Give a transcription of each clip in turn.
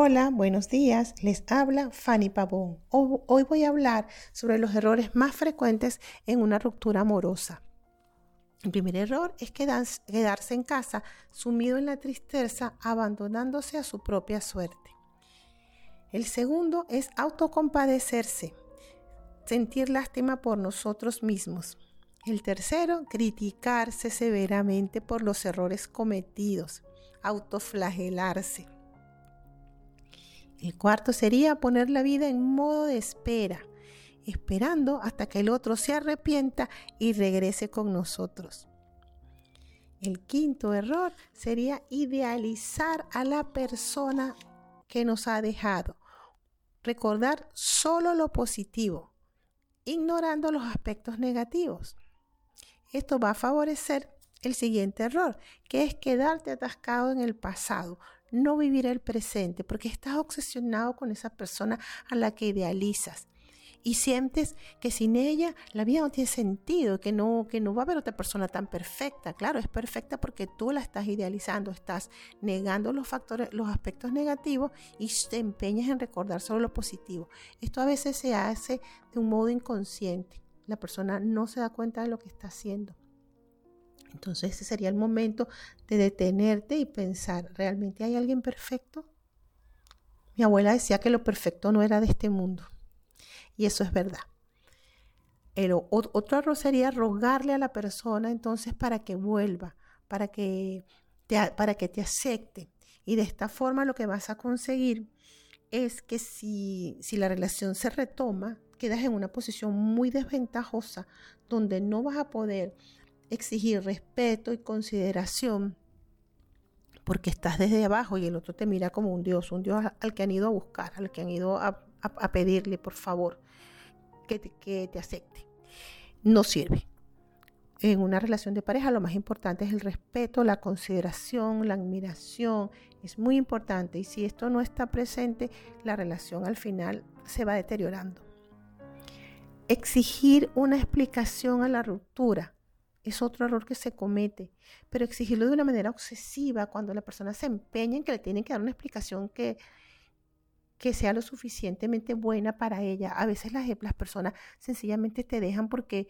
Hola, buenos días. Les habla Fanny Pavón. Hoy voy a hablar sobre los errores más frecuentes en una ruptura amorosa. El primer error es quedarse en casa sumido en la tristeza, abandonándose a su propia suerte. El segundo es autocompadecerse, sentir lástima por nosotros mismos. El tercero, criticarse severamente por los errores cometidos, autoflagelarse. El cuarto sería poner la vida en modo de espera, esperando hasta que el otro se arrepienta y regrese con nosotros. El quinto error sería idealizar a la persona que nos ha dejado. Recordar solo lo positivo, ignorando los aspectos negativos. Esto va a favorecer el siguiente error, que es quedarte atascado en el pasado, no vivir el presente, porque estás obsesionado con esa persona a la que idealizas y sientes que sin ella la vida no tiene sentido, que no, que no va a haber otra persona tan perfecta. Claro, es perfecta porque tú la estás idealizando, estás negando los factores, los aspectos negativos y te empeñas en recordar solo lo positivo. Esto a veces se hace de un modo inconsciente. La persona no se da cuenta de lo que está haciendo. Entonces ese sería el momento de detenerte y pensar, ¿realmente hay alguien perfecto? Mi abuela decía que lo perfecto no era de este mundo. Y eso es verdad. El otro error sería rogarle a la persona entonces para que vuelva, para que, te, para que te acepte. Y de esta forma lo que vas a conseguir es que si, si la relación se retoma, quedas en una posición muy desventajosa donde no vas a poder exigir respeto y consideración porque estás desde abajo y el otro te mira como un Dios, un Dios al que han ido a buscar, al que han ido a, pedirle, por favor, que te, que te acepte. No sirve. En una relación de pareja lo más importante es el respeto, la consideración, la admiración. Es muy importante y si esto no está presente, la relación al final se va deteriorando. Exigir una explicación a la ruptura es otro error que se comete, pero exigirlo de una manera obsesiva cuando la persona se empeña en que le tienen que dar una explicación que, que sea lo suficientemente buena para ella. A veces las, las personas sencillamente te dejan porque,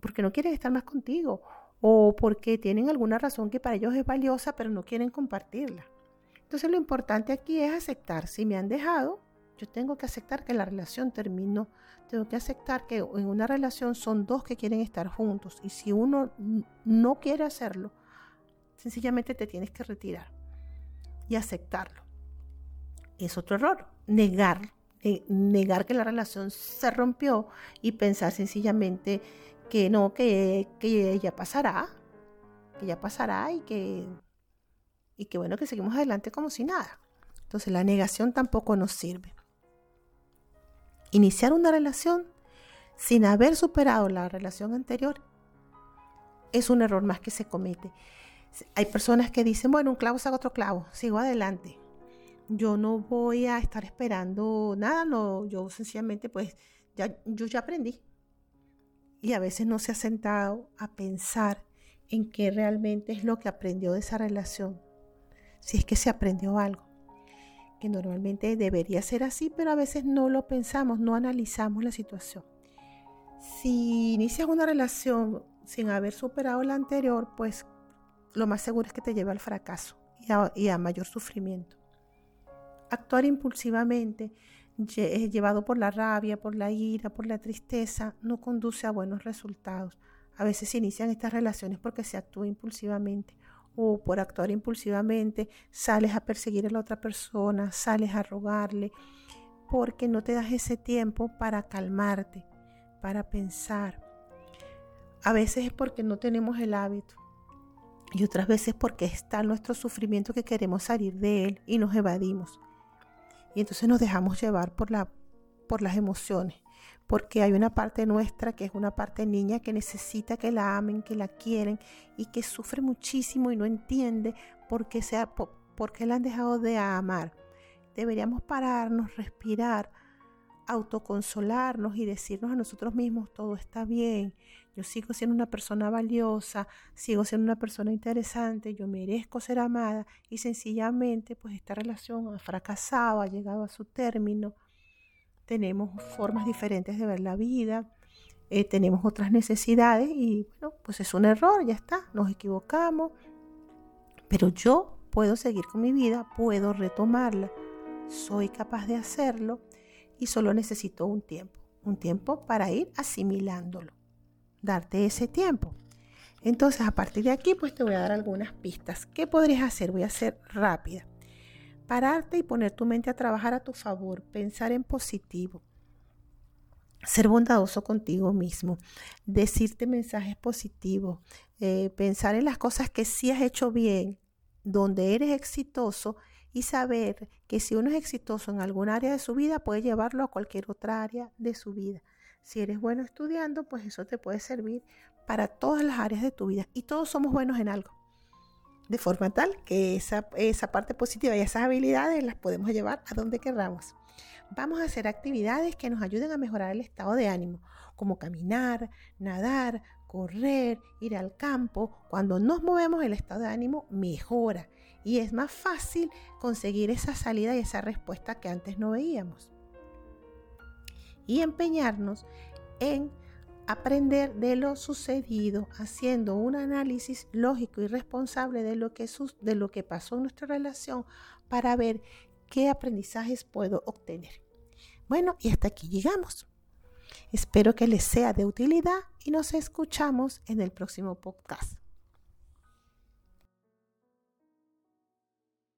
porque no quieren estar más contigo o porque tienen alguna razón que para ellos es valiosa, pero no quieren compartirla. Entonces lo importante aquí es aceptar. Si me han dejado, yo tengo que aceptar que la relación terminó. Tengo que aceptar que en una relación son dos que quieren estar juntos. Y si uno no quiere hacerlo, sencillamente te tienes que retirar y aceptarlo. Es otro error, negar, eh, negar que la relación se rompió y pensar sencillamente que no, que, que ya pasará, que ya pasará y que, y que bueno, que seguimos adelante como si nada. Entonces la negación tampoco nos sirve. Iniciar una relación sin haber superado la relación anterior es un error más que se comete. Hay personas que dicen, bueno, un clavo saca otro clavo, sigo adelante. Yo no voy a estar esperando nada, no, yo sencillamente pues ya, yo ya aprendí. Y a veces no se ha sentado a pensar en qué realmente es lo que aprendió de esa relación, si es que se aprendió algo que normalmente debería ser así, pero a veces no lo pensamos, no analizamos la situación. Si inicias una relación sin haber superado la anterior, pues lo más seguro es que te lleve al fracaso y a, mayor sufrimiento. Actuar impulsivamente, eh, llevado por la rabia, por la ira, por la tristeza, no conduce a buenos resultados. A veces se inician estas relaciones porque se actúa impulsivamente o por actuar impulsivamente sales a perseguir a la otra persona, sales a rogarle, porque no te das ese tiempo para calmarte, para pensar. A veces es porque no tenemos el hábito y otras veces porque está nuestro sufrimiento que queremos salir de él y nos evadimos. Y entonces nos dejamos llevar por, la, por las emociones porque hay una parte nuestra que es una parte niña que necesita que la amen, que la quieren y que sufre muchísimo y no entiende por qué, sea, por, qué la han dejado de amar. Deberíamos pararnos, respirar, autoconsolarnos y decirnos a nosotros mismos, todo está bien, yo sigo siendo una persona valiosa, sigo siendo una persona interesante, yo merezco ser amada y sencillamente pues esta relación ha fracasado, ha llegado a su término. Tenemos formas diferentes de ver la vida, eh, tenemos otras necesidades y bueno, pues es un error, ya está, nos equivocamos, pero yo puedo seguir con mi vida, puedo retomarla, soy capaz de hacerlo y solo necesito un tiempo, un tiempo para ir asimilándolo darte ese tiempo. Entonces, a partir de aquí, pues te voy a dar algunas pistas. ¿Qué podrías hacer? Voy a ser rápida. Pararte y poner tu mente a trabajar a tu favor, pensar en positivo, ser bondadoso contigo mismo, decirte mensajes positivos, eh, pensar en las cosas que sí has hecho bien, donde eres exitoso y saber que si uno es exitoso en algún área de su vida, puede llevarlo a cualquier otra área de su vida. Si eres bueno estudiando, pues eso te puede servir para todas las áreas de tu vida. Y todos somos buenos en algo. De forma tal que esa, esa parte positiva y esas habilidades las podemos llevar a donde queramos. Vamos a hacer actividades que nos ayuden a mejorar el estado de ánimo, como caminar, nadar, correr, ir al campo. Cuando nos movemos el estado de ánimo mejora y es más fácil conseguir esa salida y esa respuesta que antes no veíamos y empeñarnos en aprender de lo sucedido, haciendo un análisis lógico y responsable de lo que, de lo que pasó en nuestra relación para ver qué aprendizajes puedo obtener. Bueno, y hasta aquí llegamos. Espero que les sea de utilidad y nos escuchamos en el próximo podcast.